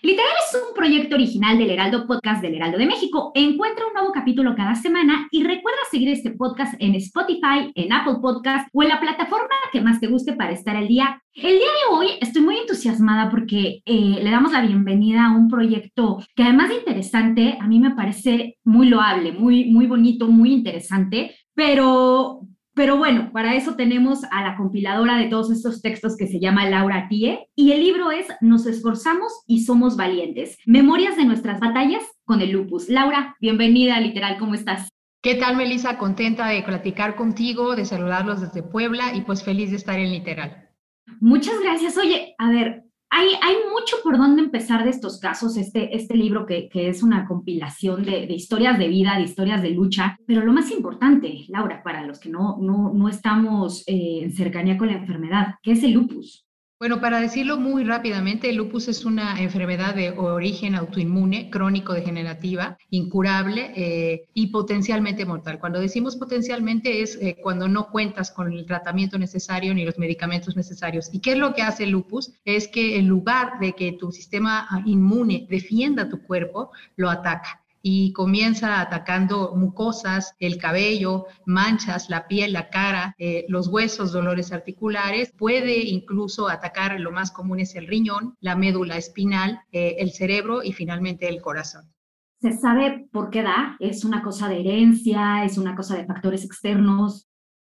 Literal es un proyecto original del Heraldo Podcast del Heraldo de México. Encuentra un nuevo capítulo cada semana y recuerda seguir este podcast en Spotify, en Apple Podcast o en la plataforma que más te guste para estar al día. El día de hoy estoy muy entusiasmada porque eh, le damos la bienvenida a un proyecto que además de interesante, a mí me parece muy loable, muy, muy bonito, muy interesante, pero pero bueno, para eso tenemos a la compiladora de todos estos textos que se llama Laura Tie y el libro es Nos esforzamos y somos valientes. Memorias de nuestras batallas con el lupus. Laura, bienvenida Literal, ¿cómo estás? ¿Qué tal, Melissa? Contenta de platicar contigo, de saludarlos desde Puebla y pues feliz de estar en Literal. Muchas gracias. Oye, a ver, hay, mucho por dónde empezar de estos casos, este, este libro que, es una compilación de, historias de vida, de historias de lucha, pero lo más importante, Laura, para los que no, no, no estamos eh, en cercanía con la enfermedad, ¿qué es el lupus? Bueno, para decirlo muy rápidamente, el lupus es una enfermedad de origen autoinmune, crónico-degenerativa, incurable eh, y potencialmente mortal. Cuando decimos potencialmente es eh, cuando no cuentas con el tratamiento necesario ni los medicamentos necesarios. ¿Y qué es lo que hace el lupus? Es que en lugar de que tu sistema inmune defienda tu cuerpo, lo ataca y comienza atacando mucosas, el cabello, manchas, la piel, la cara, eh, los huesos, dolores articulares. Puede incluso atacar, lo más común es el riñón, la médula espinal, eh, el cerebro y finalmente el corazón. ¿Se sabe por qué da? ¿Es una cosa de herencia? ¿Es una cosa de factores externos?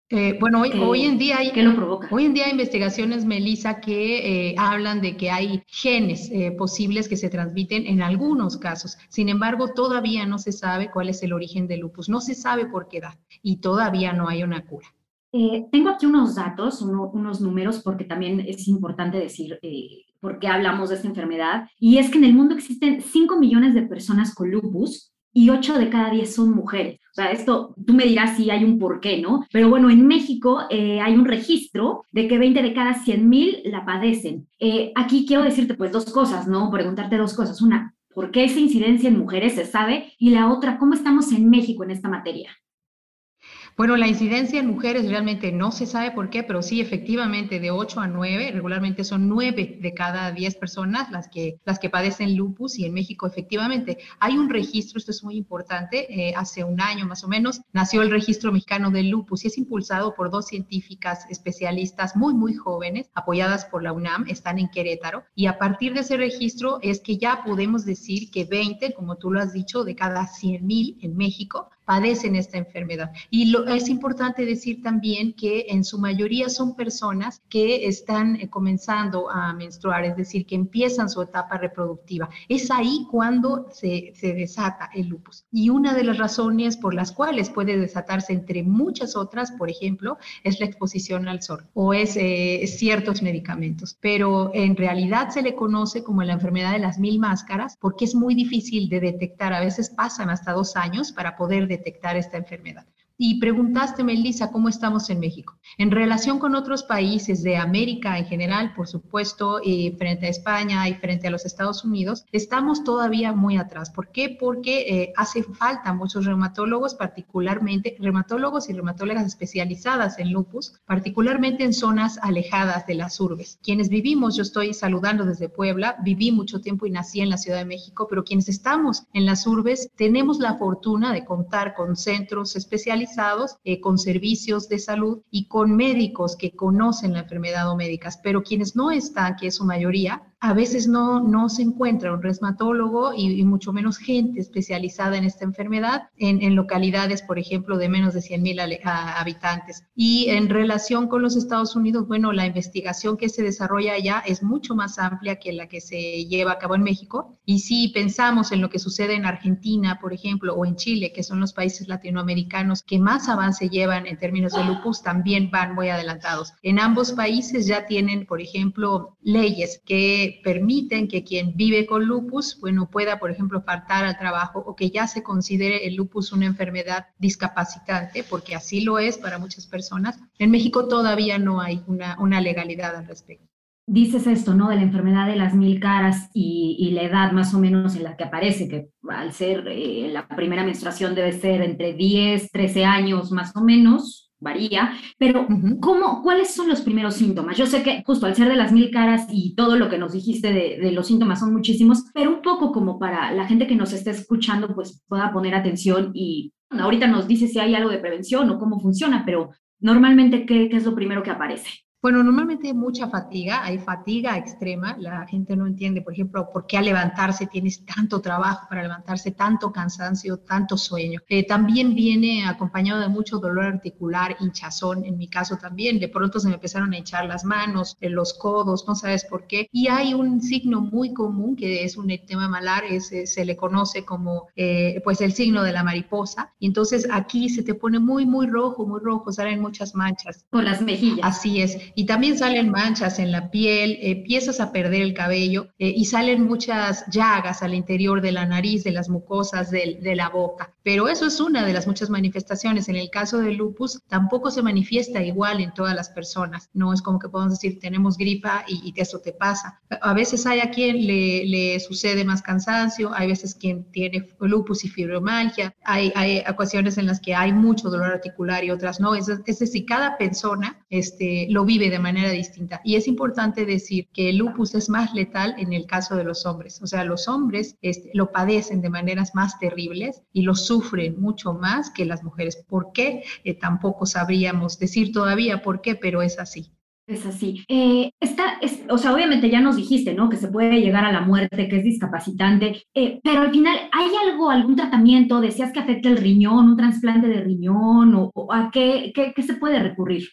Eh, bueno, hoy, hoy, en día hay, ¿qué lo provoca? Hoy en día hay investigaciones, Melissa, que eh, hablan de que hay genes eh, posibles que se transmiten en algunos casos. Sin embargo, todavía no se sabe cuál es el origen del lupus. No se sabe por qué da y todavía no hay una cura. Eh, tengo aquí unos datos, uno, unos números, porque también es importante decir por qué hablamos de esta enfermedad. Y es que en el mundo existen 5 millones de personas con lupus y 8 de cada 10 son mujeres. O sea, esto tú me dirás si hay un porqué, ¿no? Pero bueno, en México eh, hay un registro de que 20 de cada 100 mil la padecen. Eh, aquí quiero decirte pues dos cosas, ¿no? Preguntarte dos cosas. Una, ¿por qué esa incidencia en mujeres se sabe? Y la otra, ¿cómo estamos en México en esta materia? Bueno, la incidencia en mujeres realmente no se sabe por qué, pero sí, efectivamente, de 8 a 9, regularmente son 9 de cada 10 personas las que, las que padecen lupus y en México efectivamente hay un registro, esto es muy importante, eh, hace un año más o menos nació el registro mexicano del lupus y es impulsado por dos científicas especialistas muy, muy jóvenes, apoyadas por la UNAM, están en Querétaro y a partir de ese registro es que ya podemos decir que 20, como tú lo has dicho, de cada 100 mil en México padecen esta enfermedad. Y lo, es importante decir también que en su mayoría son personas que están eh, comenzando a menstruar, es decir, que empiezan su etapa reproductiva. Es ahí cuando se, se desata el lupus. Y una de las razones por las cuales puede desatarse, entre muchas otras, por ejemplo, es la exposición al sol o es eh, ciertos medicamentos. Pero en realidad se le conoce como la enfermedad de las mil máscaras porque es muy difícil de detectar. A veces pasan hasta dos años para poder detectar esta enfermedad. Y preguntaste, Melissa, ¿cómo estamos en México? En relación con otros países de América en general, por supuesto, y frente a España y frente a los Estados Unidos, estamos todavía muy atrás. ¿Por qué? Porque eh, hace falta muchos reumatólogos, particularmente reumatólogos y reumatólogas especializadas en lupus, particularmente en zonas alejadas de las urbes. Quienes vivimos, yo estoy saludando desde Puebla, viví mucho tiempo y nací en la Ciudad de México, pero quienes estamos en las urbes tenemos la fortuna de contar con centros especializados eh, con servicios de salud y con médicos que conocen la enfermedad o médicas, pero quienes no están, que es su mayoría, a veces no, no se encuentra un reumatólogo y, mucho menos gente especializada en esta enfermedad en, en localidades, por ejemplo, de menos de 100 mil habitantes. Y en relación con los Estados Unidos, bueno, la investigación que se desarrolla allá es mucho más amplia que la que se lleva a cabo en México. Y si pensamos en lo que sucede en Argentina, por ejemplo, o en Chile, que son los países latinoamericanos que más avance llevan en términos de lupus, también van muy adelantados. En ambos países ya tienen, por ejemplo, leyes que permiten que quien vive con lupus, bueno, pueda, por ejemplo, faltar al trabajo o que ya se considere el lupus una enfermedad discapacitante, porque así lo es para muchas personas. En México todavía no hay una, una legalidad al respecto dices esto, ¿no? De la enfermedad de las mil caras y, la edad más o menos en la que aparece, que al ser eh, la primera menstruación debe ser entre 10, 13 años más o menos, varía, pero ¿cómo, ¿cuáles son los primeros síntomas? Yo sé que justo al ser de las mil caras y todo lo que nos dijiste de, de, los síntomas son muchísimos, pero un poco como para la gente que nos esté escuchando, pues pueda poner atención y ahorita nos dice si hay algo de prevención o cómo funciona, pero normalmente, ¿qué, qué es lo primero que aparece? Bueno, normalmente hay mucha fatiga, hay fatiga extrema, la gente no entiende, por ejemplo, por qué al levantarse tienes tanto trabajo para levantarse, tanto cansancio, tanto sueño. Eh, también viene acompañado de mucho dolor articular, hinchazón, en mi caso también, de pronto se me empezaron a hinchar las manos, eh, los codos, no sabes por qué. Y hay un signo muy común que es un tema malar, es, eh, se le conoce como pues el signo de la mariposa. Y entonces aquí se te pone muy, muy rojo, muy rojo, salen muchas manchas. Con las mejillas. Así es y también salen manchas en la piel, eh, empiezas a perder el cabello eh, y salen muchas llagas al interior de la nariz, de las mucosas, de, la boca. Pero eso es una de las muchas manifestaciones. En el caso del lupus tampoco se manifiesta igual en todas las personas. No es como que podemos decir tenemos gripa y, eso te pasa. A veces hay a quien le, sucede más cansancio, hay veces quien tiene lupus y fibromialgia, hay, hay ocasiones en las que hay mucho dolor articular y otras no. Es, es decir, cada persona este, lo vive de manera distinta. Y es importante decir que el lupus es más letal en el caso de los hombres. O sea, los hombres este, lo padecen de maneras más terribles y lo sufren mucho más que las mujeres. ¿Por qué? Eh, tampoco sabríamos decir todavía por qué, pero es así. Es así. Eh, está, o sea, obviamente ya nos dijiste, ¿no? Que se puede llegar a la muerte, que es discapacitante, eh, pero al final, ¿hay algo, algún tratamiento? Decías que afecta el riñón, un trasplante de riñón, o, a qué, qué, qué se puede recurrir?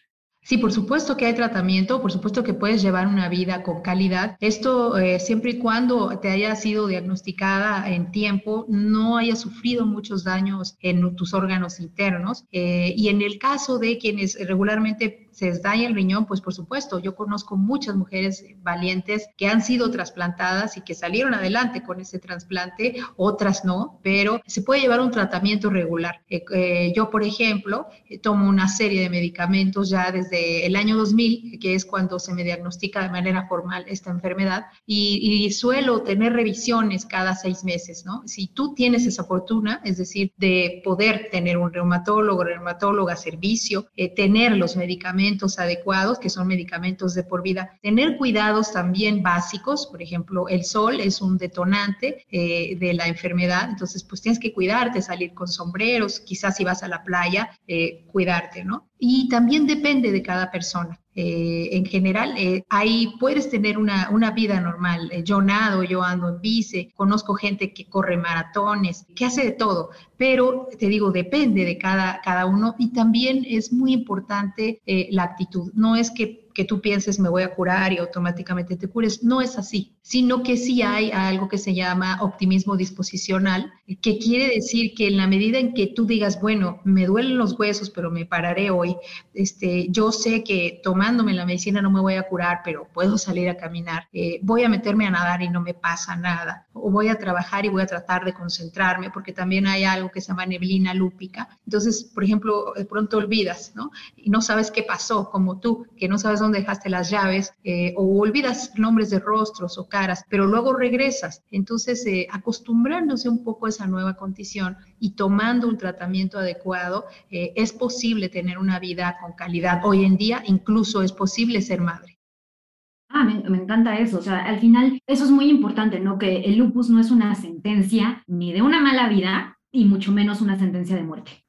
Sí, por supuesto que hay tratamiento, por supuesto que puedes llevar una vida con calidad. Esto eh, siempre y cuando te haya sido diagnosticada en tiempo, no haya sufrido muchos daños en tus órganos internos. Eh, y en el caso de quienes regularmente se daña el riñón, pues por supuesto, yo conozco muchas mujeres valientes que han sido trasplantadas y que salieron adelante con ese trasplante, otras no, pero se puede llevar un tratamiento regular. Eh, eh, yo, por ejemplo, eh, tomo una serie de medicamentos ya desde el año 2000, que es cuando se me diagnostica de manera formal esta enfermedad, y, suelo tener revisiones cada seis meses, ¿no? Si tú tienes esa fortuna, es decir, de poder tener un reumatólogo, reumatóloga, servicio, tener los medicamentos, adecuados, que son medicamentos de por vida. Tener cuidados también básicos, por ejemplo, el sol es un detonante eh, de la enfermedad, entonces pues tienes que cuidarte, salir con sombreros, quizás si vas a la playa, eh, cuidarte, ¿no? Y también depende de cada persona. Eh, en general, eh, ahí puedes tener una, una vida normal. Eh, yo nado, yo ando en bici, conozco gente que corre maratones, que hace de todo, pero te digo, depende de cada, cada uno y también es muy importante la actitud. No es que que tú pienses me voy a curar y automáticamente te cures. No es así, sino que sí hay algo que se llama optimismo disposicional, que quiere decir que en la medida en que tú digas, bueno, me duelen los huesos, pero me pararé hoy, este, yo sé que tomándome la medicina no me voy a curar, pero puedo salir a caminar, eh, voy a meterme a nadar y no me pasa nada, o voy a trabajar y voy a tratar de concentrarme, porque también hay algo que se llama neblina lúpica. Entonces, por ejemplo, de pronto olvidas, ¿no? Y no sabes qué pasó, como tú, que no sabes dónde dejaste las llaves, eh, o olvidas nombres de rostros o caras, pero luego regresas. Entonces, eh, acostumbrándose un poco a esa nueva condición y tomando un tratamiento adecuado, eh, es posible tener una vida con calidad. Hoy en día incluso es posible ser madre. Ah, me, me, encanta eso. O sea, al final eso es muy importante, ¿no? Que el lupus no es una sentencia ni de una mala vida y mucho menos una sentencia de muerte.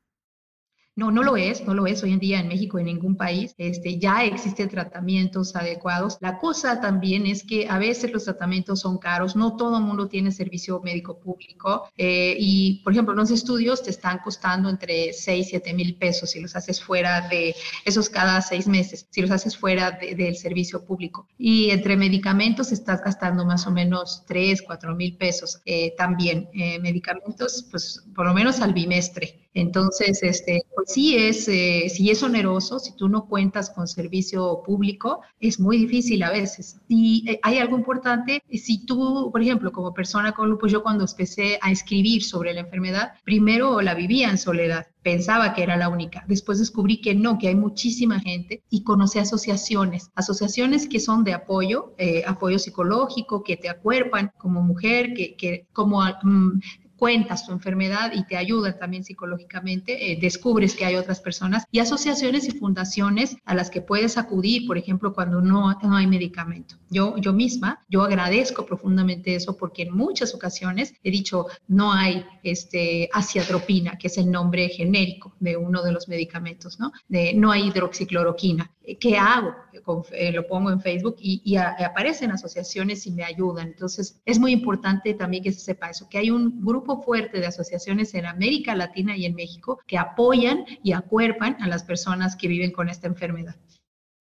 No, no lo es, no lo es hoy en día en México, en ningún país. Este, ya existen tratamientos adecuados. La cosa también es que a veces los tratamientos son caros, no todo el mundo tiene servicio médico público eh, y, por ejemplo, los estudios te están costando entre 6, 7 mil pesos si los haces fuera de esos cada seis meses, si los haces fuera del servicio público. Y entre medicamentos estás gastando más o menos 3, 4 mil pesos eh, también. Eh, medicamentos, pues por lo menos al bimestre. Entonces, este, sí es, eh, si es oneroso, si tú no cuentas con servicio público, es muy difícil a veces. Y eh, hay algo importante, si tú, por ejemplo, como persona con lupus, yo cuando empecé a escribir sobre la enfermedad, primero la vivía en soledad pensaba que era la única. Después descubrí que no, que hay muchísima gente y conocí asociaciones, asociaciones que son de apoyo, eh, apoyo psicológico, que te acuerpan como mujer, que, como mm, cuentas tu enfermedad y te ayudan también psicológicamente, eh, descubres que hay otras personas y asociaciones y fundaciones a las que puedes acudir, por ejemplo, cuando no, no hay medicamento. Yo, yo misma, yo agradezco profundamente eso porque en muchas ocasiones he dicho, no hay este, asiatropina, que es el nombre genérico de uno de los medicamentos, ¿no? De, no hay hidroxicloroquina. ¿Qué hago? Eh, lo pongo en Facebook y, y aparecen asociaciones y me ayudan. Entonces, es muy importante también que se sepa eso, que hay un grupo fuerte de asociaciones en América Latina y en México que apoyan y acuerpan a las personas que viven con esta enfermedad.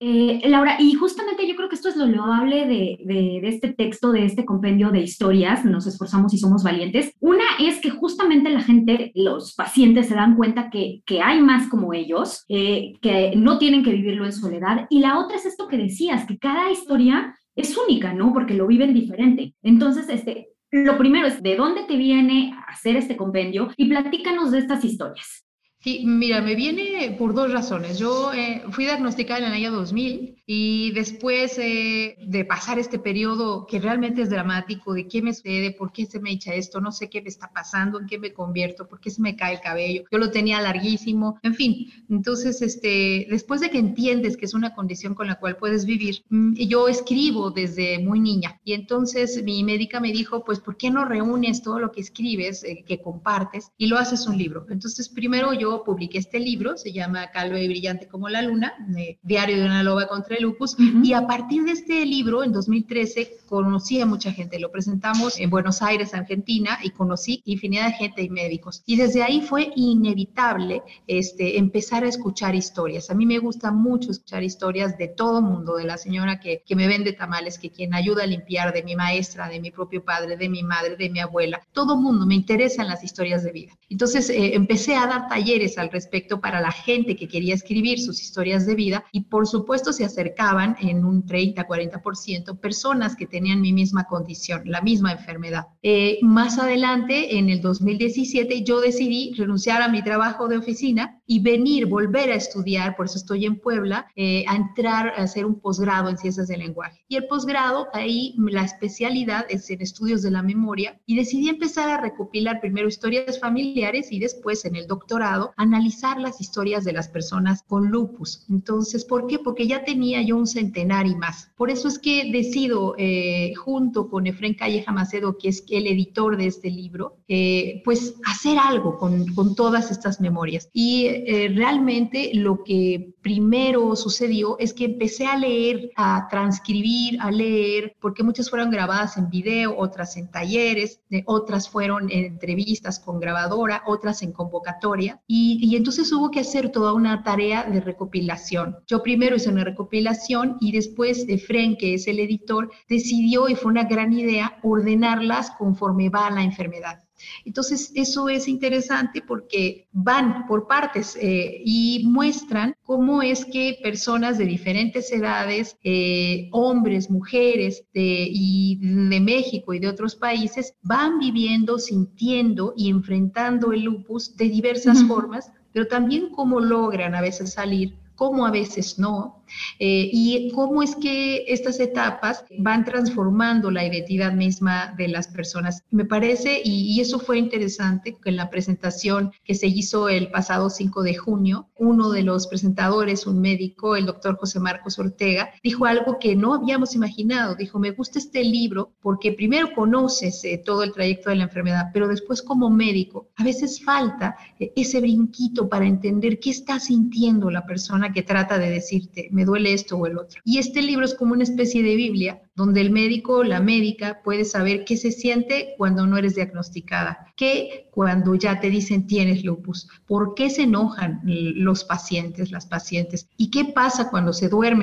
Eh, Laura, y justamente yo creo que esto es lo loable de, de, este texto, de este compendio de historias, nos esforzamos y somos valientes. Una es que justamente la gente, los pacientes se dan cuenta que, que hay más como ellos, eh, que no tienen que vivirlo en soledad. Y la otra es esto que decías, que cada historia es única, ¿no? Porque lo viven diferente. Entonces, este, lo primero es, ¿de dónde te viene hacer este compendio? Y platícanos de estas historias. Sí, mira, me viene por dos razones. Yo eh, fui diagnosticada en el año 2000 y después eh, de pasar este periodo que realmente es dramático, de qué me sucede, por qué se me echa esto, no sé qué me está pasando, en qué me convierto, por qué se me cae el cabello, yo lo tenía larguísimo, en fin. Entonces, este, después de que entiendes que es una condición con la cual puedes vivir, mm, yo escribo desde muy niña y entonces mi médica me dijo, pues, ¿por qué no reúnes todo lo que escribes, eh, que compartes y lo haces un libro? Entonces, primero yo publiqué este libro, se llama Calvo y Brillante como la Luna, Diario de una Loba contra el Lupus, y a partir de este libro, en 2013, conocí a mucha gente, lo presentamos en Buenos Aires, Argentina, y conocí infinidad de gente y médicos. Y desde ahí fue inevitable este, empezar a escuchar historias. A mí me gusta mucho escuchar historias de todo mundo, de la señora que, que me vende tamales, que quien ayuda a limpiar, de mi maestra, de mi propio padre, de mi madre, de mi abuela, todo mundo, me interesan las historias de vida. Entonces eh, empecé a dar talleres al respecto para la gente que quería escribir sus historias de vida y por supuesto se acercaban en un 30-40% personas que tenían mi misma condición, la misma enfermedad. Eh, más adelante, en el 2017, yo decidí renunciar a mi trabajo de oficina y venir, volver a estudiar, por eso estoy en Puebla, eh, a entrar a hacer un posgrado en ciencias del lenguaje. Y el posgrado, ahí la especialidad es en estudios de la memoria y decidí empezar a recopilar primero historias familiares y después en el doctorado analizar las historias de las personas con lupus. Entonces, ¿por qué? Porque ya tenía yo un centenar y más. Por eso es que decido, eh, junto con Efren Calleja Macedo, que es el editor de este libro, eh, pues hacer algo con, con, todas estas memorias. Y eh, realmente lo que primero sucedió es que empecé a leer, a transcribir, a leer, porque muchas fueron grabadas en video, otras en talleres, otras fueron en entrevistas con grabadora, otras en convocatoria. Y y, entonces hubo que hacer toda una tarea de recopilación. Yo primero hice una recopilación y después de Fren, que es el editor, decidió, y fue una gran idea, ordenarlas conforme va la enfermedad. Entonces, eso es interesante porque van por partes eh, y muestran cómo es que personas de diferentes edades, eh, hombres, mujeres de, y de México y de otros países, van viviendo, sintiendo y enfrentando el lupus de diversas formas, pero también cómo logran a veces salir cómo a veces no, eh, y cómo es que estas etapas van transformando la identidad misma de las personas. Me parece, y, eso fue interesante, que en la presentación que se hizo el pasado 5 de junio, uno de los presentadores, un médico, el doctor José Marcos Ortega, dijo algo que no habíamos imaginado. Dijo, me gusta este libro porque primero conoces eh, todo el trayecto de la enfermedad, pero después como médico, a veces falta eh, ese brinquito para entender qué está sintiendo la persona que trata de decirte, me duele esto o el otro. Y este libro es como una especie de Biblia donde el médico o la médica puede saber qué se siente cuando no eres diagnosticada, qué cuando ya te dicen tienes lupus, por qué se enojan los pacientes, las pacientes y qué pasa cuando se duerme.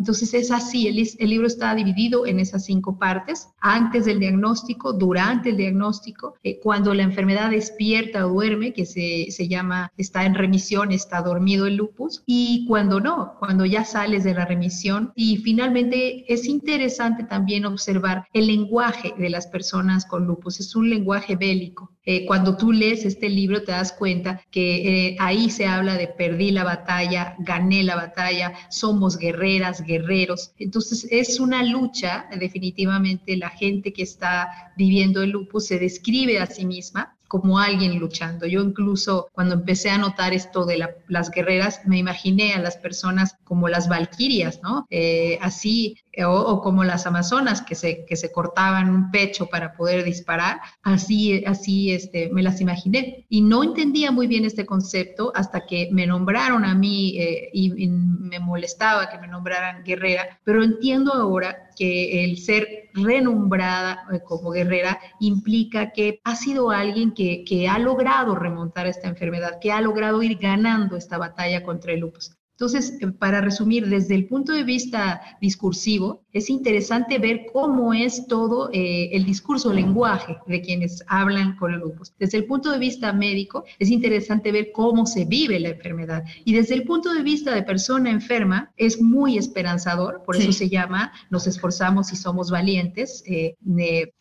Entonces es así, el, el, libro está dividido en esas cinco partes, antes del diagnóstico, durante el diagnóstico, eh, cuando la enfermedad despierta o duerme, que se, se, llama, está en remisión, está dormido el lupus, y cuando no, cuando ya sales de la remisión. Y finalmente es interesante también observar el lenguaje de las personas con lupus, es un lenguaje bélico. Eh, cuando tú lees este libro te das cuenta que eh, ahí se habla de perdí la batalla, gané la batalla, somos guerreras, guerreros. Entonces es una lucha, definitivamente la gente que está viviendo el lupus se describe a sí misma como alguien luchando. Yo incluso cuando empecé a notar esto de las guerreras, me imaginé a las personas como las valquirias, ¿no? Eh, así, o, como las amazonas que se, que se cortaban un pecho para poder disparar, así, así este, me las imaginé. Y no entendía muy bien este concepto hasta que me nombraron a mí eh, y, y me molestaba que me nombraran guerrera, pero entiendo ahora que el ser renombrada eh, como guerrera implica que ha sido alguien que, que ha logrado remontar esta enfermedad, que ha logrado ir ganando esta batalla contra el lupus. Entonces, eh, para resumir, desde el punto de vista discursivo, es interesante ver cómo es todo eh, el discurso, el lenguaje de quienes hablan con el lupus. Desde el punto de vista médico, es interesante ver cómo se vive la enfermedad. Y desde el punto de vista de persona enferma, es muy esperanzador, por eso se llama Nos esforzamos y somos valientes. Eh,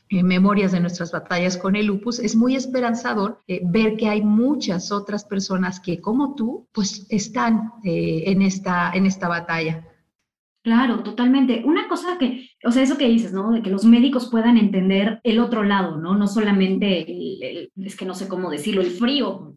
en memorias de nuestras batallas con el lupus, es muy esperanzador eh, ver que hay muchas otras personas que, como tú, pues están eh, en, esta, en esta batalla. Claro, totalmente. Una cosa que, o sea, eso que dices, ¿no? De que los médicos puedan entender el otro lado, ¿no? No solamente, es que no sé cómo decirlo, el frío,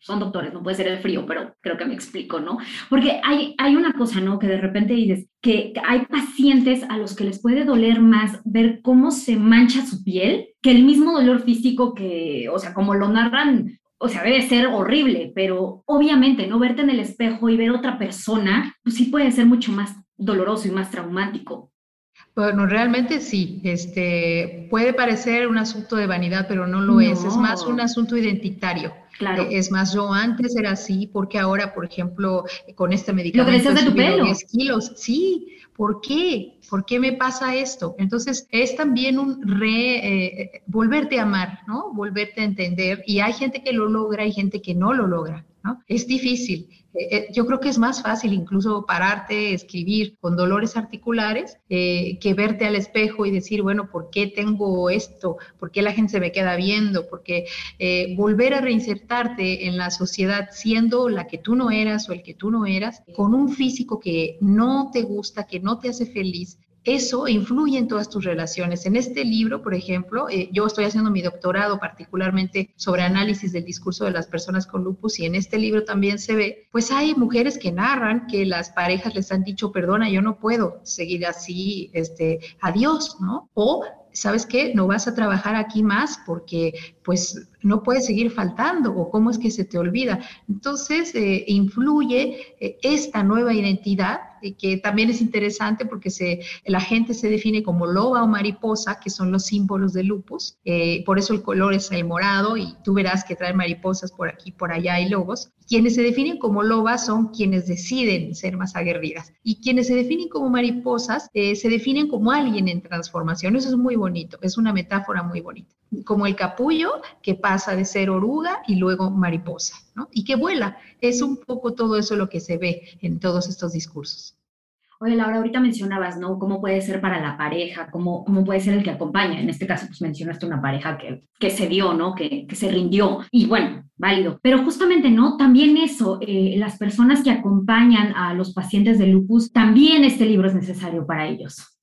son doctores, no puede ser el frío, pero creo que me explico, ¿no? Porque hay, hay una cosa, ¿no? Que de repente dices que hay pacientes a los que les puede doler más ver cómo se mancha su piel que el mismo dolor físico que, o sea, como lo narran o sea, debe ser horrible, pero obviamente no verte en el espejo y ver otra persona, pues sí puede ser mucho más doloroso y más traumático. Bueno, realmente sí. Este puede parecer un asunto de vanidad, pero no lo es. Es más un asunto identitario. Claro. Eh, es más, yo antes era así, porque ahora, por ejemplo, con este medicamento. ¿Lo de tu pelo? 10 kilos. Sí. ¿Por qué? ¿Por qué me pasa esto? Entonces, es también un re, eh, volverte a amar, ¿no? Volverte a entender. Y hay gente que lo logra y gente que no lo logra, ¿no? Es difícil. Eh, eh, yo creo que es más fácil incluso pararte, escribir con dolores articulares, eh, que verte al espejo y decir, bueno, ¿por qué tengo esto? ¿Por qué la gente se me queda viendo? Porque volver a reinsertarte en la sociedad siendo la que tú no eras o el que tú no eras, con un físico que no te gusta, que no te hace feliz, eso influye en todas tus relaciones. En este libro, por ejemplo, eh, yo estoy haciendo mi doctorado particularmente sobre análisis del discurso de las personas con lupus y en este libro también se ve, pues hay mujeres que narran que las parejas les han dicho, perdona, yo no puedo seguir así, este, adiós, ¿no? O ¿sabes qué? No vas a trabajar aquí más porque pues no puedes seguir faltando o cómo es que se te olvida. Entonces, eh, influye eh, esta nueva identidad que también es interesante porque la gente se define como loba o mariposa, que son los símbolos de lupus. Eh, por eso el color es el morado y tú verás que trae mariposas por aquí, por allá y lobos. Quienes se definen como lobas son quienes deciden ser más aguerridas y quienes se definen como mariposas eh, se definen como alguien en transformación. Eso es muy bonito, es una metáfora muy bonita. Como el capullo que pasa de ser oruga y luego mariposa, ¿no? Y que vuela. Es un poco todo eso lo que se ve en todos estos discursos. Oye, Laura, ahorita mencionabas, ¿no? ¿Cómo puede ser para la pareja? ¿Cómo, cómo puede ser el que acompaña? En este caso, pues mencionaste una pareja que, que se dio, ¿no? Que, que se rindió. Y bueno, válido. Pero justamente, ¿no? También eso, eh, las personas que acompañan a los pacientes de lupus, también este libro es necesario para ellos.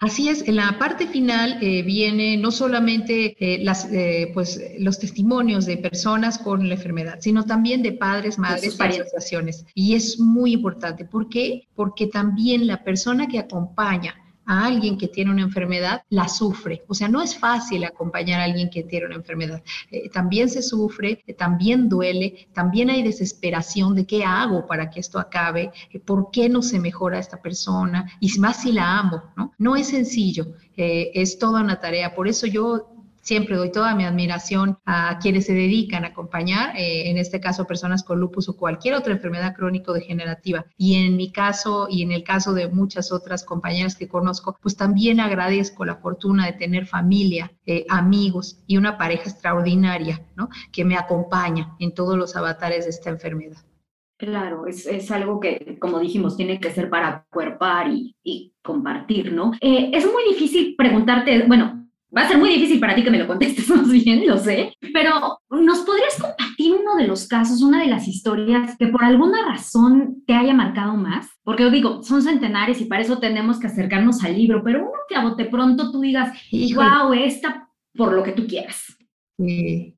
Así es, en la parte final eh, viene no solamente eh, las, eh, pues, los testimonios de personas con la enfermedad, sino también de padres, madres y asociaciones. Y es muy importante. ¿Por qué? Porque también la persona que acompaña a alguien que tiene una enfermedad, la sufre. O sea, no es fácil acompañar a alguien que tiene una enfermedad. Eh, también se sufre, eh, también duele, también hay desesperación de qué hago para que esto acabe, eh, por qué no se mejora esta persona, y más si la amo, ¿no? No es sencillo, es toda una tarea. Por eso yo siempre doy toda mi admiración a quienes se dedican a acompañar, eh, en este caso personas con lupus o cualquier otra enfermedad crónico-degenerativa. Y en mi caso y en el caso de muchas otras compañeras que conozco, pues también agradezco la fortuna de tener familia, eh, amigos y una pareja extraordinaria, ¿no? Que me acompaña en todos los avatares de esta enfermedad. Claro, es, es, algo que, como dijimos, tiene que ser para cuerpar y, y compartir, ¿no? Eh, es muy difícil preguntarte, bueno, Va a ser muy difícil para ti que me lo contestes más bien, lo sé, pero ¿nos podrías compartir uno de los casos, una de las historias que por alguna razón te haya marcado más? Porque yo digo, son centenares y para eso tenemos que acercarnos al libro, pero uno que a bote pronto tú digas, wow, esta por lo que tú quieras. Sí.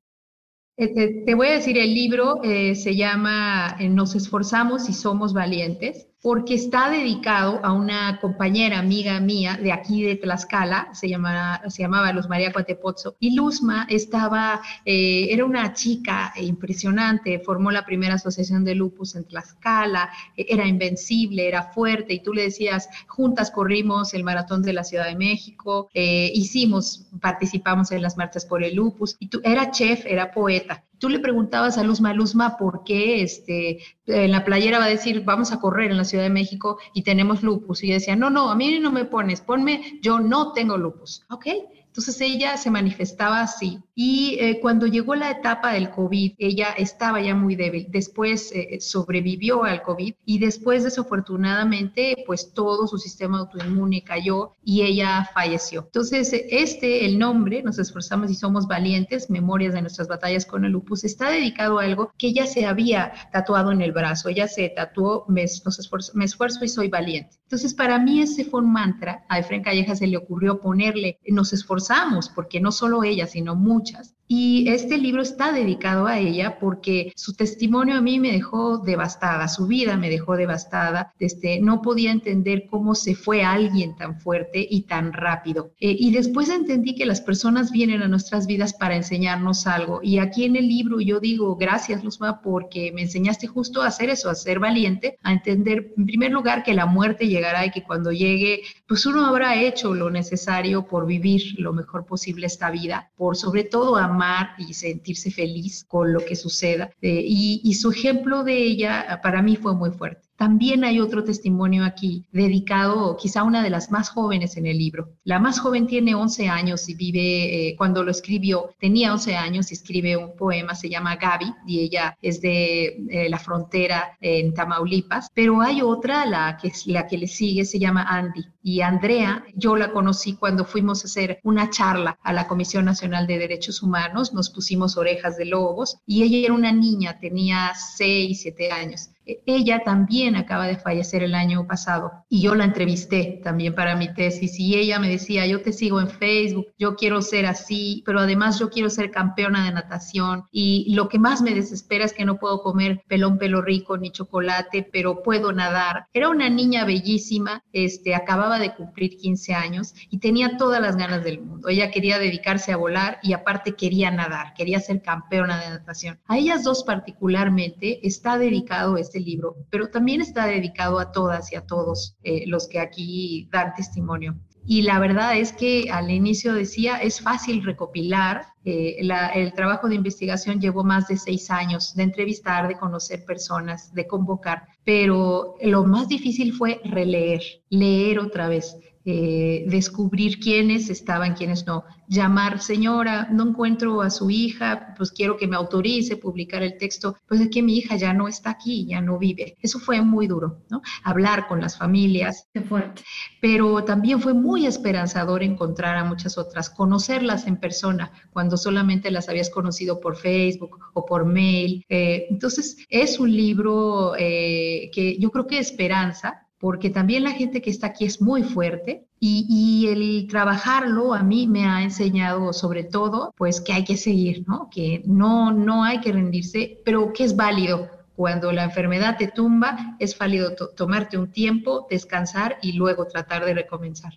Eh, te, voy a decir, el libro eh, se llama eh, Nos esforzamos y somos valientes porque está dedicado a una compañera, amiga mía de aquí de Tlaxcala, se, llamaba, Luz María Cuatepozzo, y Luzma estaba, eh, era una chica impresionante, formó la primera asociación de lupus en Tlaxcala, eh, era invencible, era fuerte, y tú le decías, juntas corrimos el maratón de la Ciudad de México, eh, hicimos, participamos en las marchas por el lupus, y tú, era chef, era poeta, tú le preguntabas a Luzma, Luzma, ¿por qué este, en la playera va a decir, vamos a correr en la Ciudad de México y tenemos lupus? Y decía, no, no, a mí no me pones, ponme, yo no tengo lupus. Ok, entonces ella se manifestaba así. Y eh, cuando llegó la etapa del COVID, ella estaba ya muy débil. Después eh, sobrevivió al COVID y después desafortunadamente, pues todo su sistema autoinmune cayó y ella falleció. Entonces, este, el nombre, nos esforzamos y somos valientes, memorias de nuestras batallas con el lupus, está dedicado a algo que ella se había tatuado en el brazo. Ella se tatuó, me, esfuerzo, me esfuerzo y soy valiente. Entonces, para mí ese fue un mantra. A Efren Calleja se le ocurrió ponerle, nos esforzamos, porque no solo ella, sino muchas, y este libro está dedicado a ella porque su testimonio a mí me dejó devastada, su vida me dejó devastada. Este, no podía entender cómo se fue alguien tan fuerte y tan rápido. Eh, y después entendí que las personas vienen a nuestras vidas para enseñarnos algo. Y aquí en el libro yo digo, gracias Luzma, porque me enseñaste justo a hacer eso, a ser valiente, a entender en primer lugar que la muerte llegará y que cuando llegue, pues uno habrá hecho lo necesario por vivir lo mejor posible esta vida, por sobre todo amar y sentirse feliz con lo que suceda. Eh, y, y su ejemplo de ella para mí fue muy fuerte. También hay otro testimonio aquí dedicado quizá una de las más jóvenes en el libro. La más joven tiene 11 años y vive, eh, cuando lo escribió, tenía 11 años y escribe un poema, se llama Gaby, y ella es de eh, la frontera en Tamaulipas. Pero hay otra, la que, la que le sigue, se llama Andy. Y Andrea, yo la conocí cuando fuimos a hacer una charla a la Comisión Nacional de Derechos Humanos, nos pusimos orejas de lobos y ella era una niña, tenía 6, 7 años ella también acaba de fallecer el año pasado y yo la entrevisté también para mi tesis y ella me decía, yo te sigo en Facebook, yo quiero ser así, pero además yo quiero ser campeona de natación y lo que más me desespera es que no puedo comer pelón pelo rico ni chocolate, pero puedo nadar. Era una niña bellísima, este, acababa de cumplir 15 años y tenía todas las ganas del mundo. Ella quería dedicarse a volar y aparte quería nadar, quería ser campeona de natación. A ellas dos particularmente está dedicado este libro, pero también está dedicado a todas y a todos eh, los que aquí dan testimonio. Y la verdad es que al inicio decía, es fácil recopilar. Eh, el trabajo de investigación llevó más de seis años de entrevistar, de conocer personas, de convocar, pero lo más difícil fue releer, leer otra vez, eh, descubrir quiénes estaban, quiénes no, llamar, señora, no encuentro a su hija, pues quiero que me autorice publicar el texto, pues es que mi hija ya no está aquí, ya no vive. Eso fue muy duro, ¿no? Hablar con las familias. Qué fuerte. Pero también fue muy esperanzador encontrar a muchas otras, conocerlas en persona, cuando solamente las habías conocido por Facebook o por mail. Eh, entonces, es un libro eh, que yo creo que esperanza, porque también la gente que está aquí es muy fuerte y, el trabajarlo a mí me ha enseñado sobre todo pues que hay que seguir, ¿no? Que no, no hay que rendirse, pero que es válido. Cuando la enfermedad te tumba, es válido tomarte un tiempo, descansar y luego tratar de recomenzar.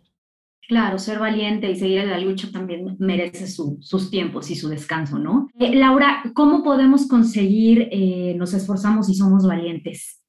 Claro, ser valiente y seguir en la lucha también merece sus tiempos y su descanso, ¿no? Eh, Laura, ¿cómo podemos conseguir eh, nos esforzamos y somos valientes?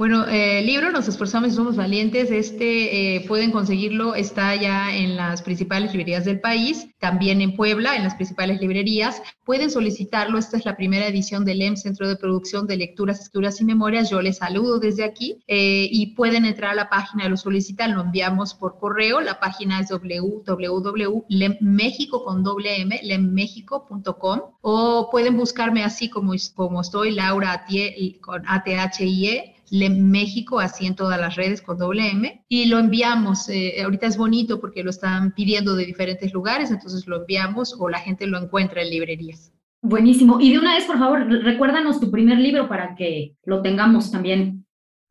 Bueno, el libro Nos esforzamos y somos valientes, este eh, pueden conseguirlo, está ya en las principales librerías del país, también en Puebla, en las principales librerías. Pueden solicitarlo, esta es la primera edición del EM, Centro de Producción de Lecturas, Escrituras y Memorias. Yo les saludo desde aquí eh, y pueden entrar a la página, lo solicitan, lo enviamos por correo. La página es www.lemmexico con doble M, lemmexico.com o pueden buscarme así como, como estoy, Laura Atie, con A-T-H-I-E México, así en todas las redes con doble M, y lo enviamos. Eh, ahorita es bonito porque lo están pidiendo de diferentes lugares, entonces lo enviamos o la gente lo encuentra en librerías. Buenísimo. Y de una vez, por favor, recuérdanos tu primer libro para que lo tengamos también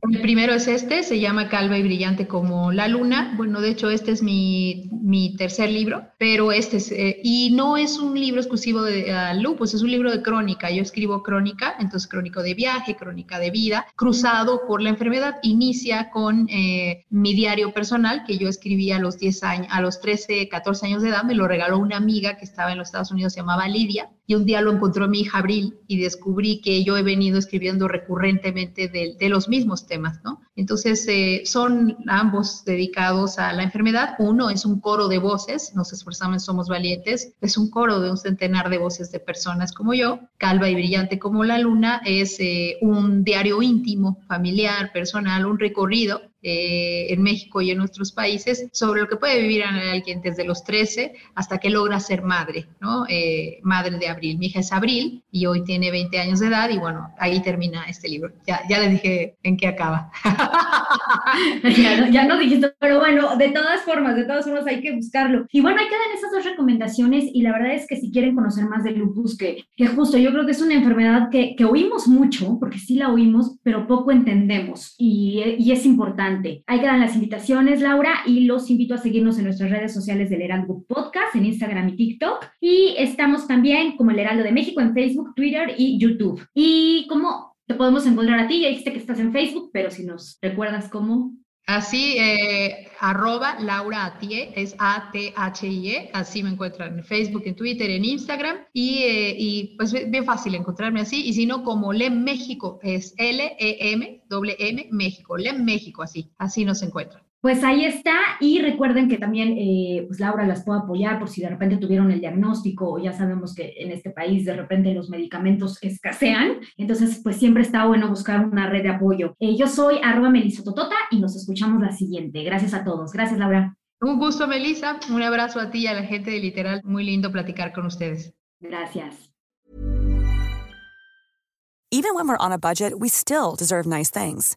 el primero es este, se llama Calva y Brillante como la Luna. Bueno, de hecho, este es mi, mi tercer libro, pero este es, eh, y no es un libro exclusivo de uh, lupus, es un libro de crónica. Yo escribo crónica, entonces crónico de viaje, crónica de vida, cruzado por la enfermedad. Inicia con eh, mi diario personal que yo escribí a los 10 años, a los 13, 14 años de edad, me lo regaló una amiga que estaba en los Estados Unidos, se llamaba Lidia y un día lo encontró mi hija Abril y descubrí que yo he venido escribiendo recurrentemente de, los mismos temas, ¿no? Entonces, eh, son ambos dedicados a la enfermedad. Uno es un coro de voces, nos esforzamos, somos valientes, es un coro de un centenar de voces de personas como yo. Calva y brillante como la luna es eh, un diario íntimo, familiar, personal, un recorrido eh, en México y en nuestros países sobre lo que puede vivir alguien desde los 13 hasta que logra ser madre, ¿no? Eh, madre de Abril. Mi hija es Abril y hoy tiene 20 años de edad y bueno, ahí termina este libro. Ya, ya le dije en qué acaba. ya, no, dijiste, pero bueno, de todas formas, de todas formas hay que buscarlo. Y bueno, ahí quedan esas dos recomendaciones y la verdad es que si quieren conocer más del lupus, que, que justo yo creo que es una enfermedad que, que oímos mucho, porque sí la oímos, pero poco entendemos y, y es importante Ahí quedan las invitaciones, Laura, y los invito a seguirnos en nuestras redes sociales del Heraldo Podcast, en Instagram y TikTok. Y estamos también como el Heraldo de México en Facebook, Twitter y YouTube. ¿Y cómo te podemos encontrar a ti? Ya dijiste que estás en Facebook, pero si nos recuerdas cómo. Así, eh, arroba Laura Atie, es A-T-H-I-E, así me encuentran en Facebook, en Twitter, en Instagram, y, eh, y pues bien fácil encontrarme así, y si no, como LEM México, es L-E-M, doble M, México, LEM México, así, así nos encuentran. Pues ahí está y recuerden que también eh, pues Laura las puede apoyar por si de repente tuvieron el diagnóstico o ya sabemos que en este país de repente los medicamentos escasean, entonces pues siempre está bueno buscar una red de apoyo. Eh, yo soy arroba melisototota y nos escuchamos la siguiente. Gracias a todos. Gracias Laura. Un gusto Melissa, un abrazo a ti y a la gente de Literal, muy lindo platicar con ustedes. Gracias. Even when we're on a budget, we still deserve nice things.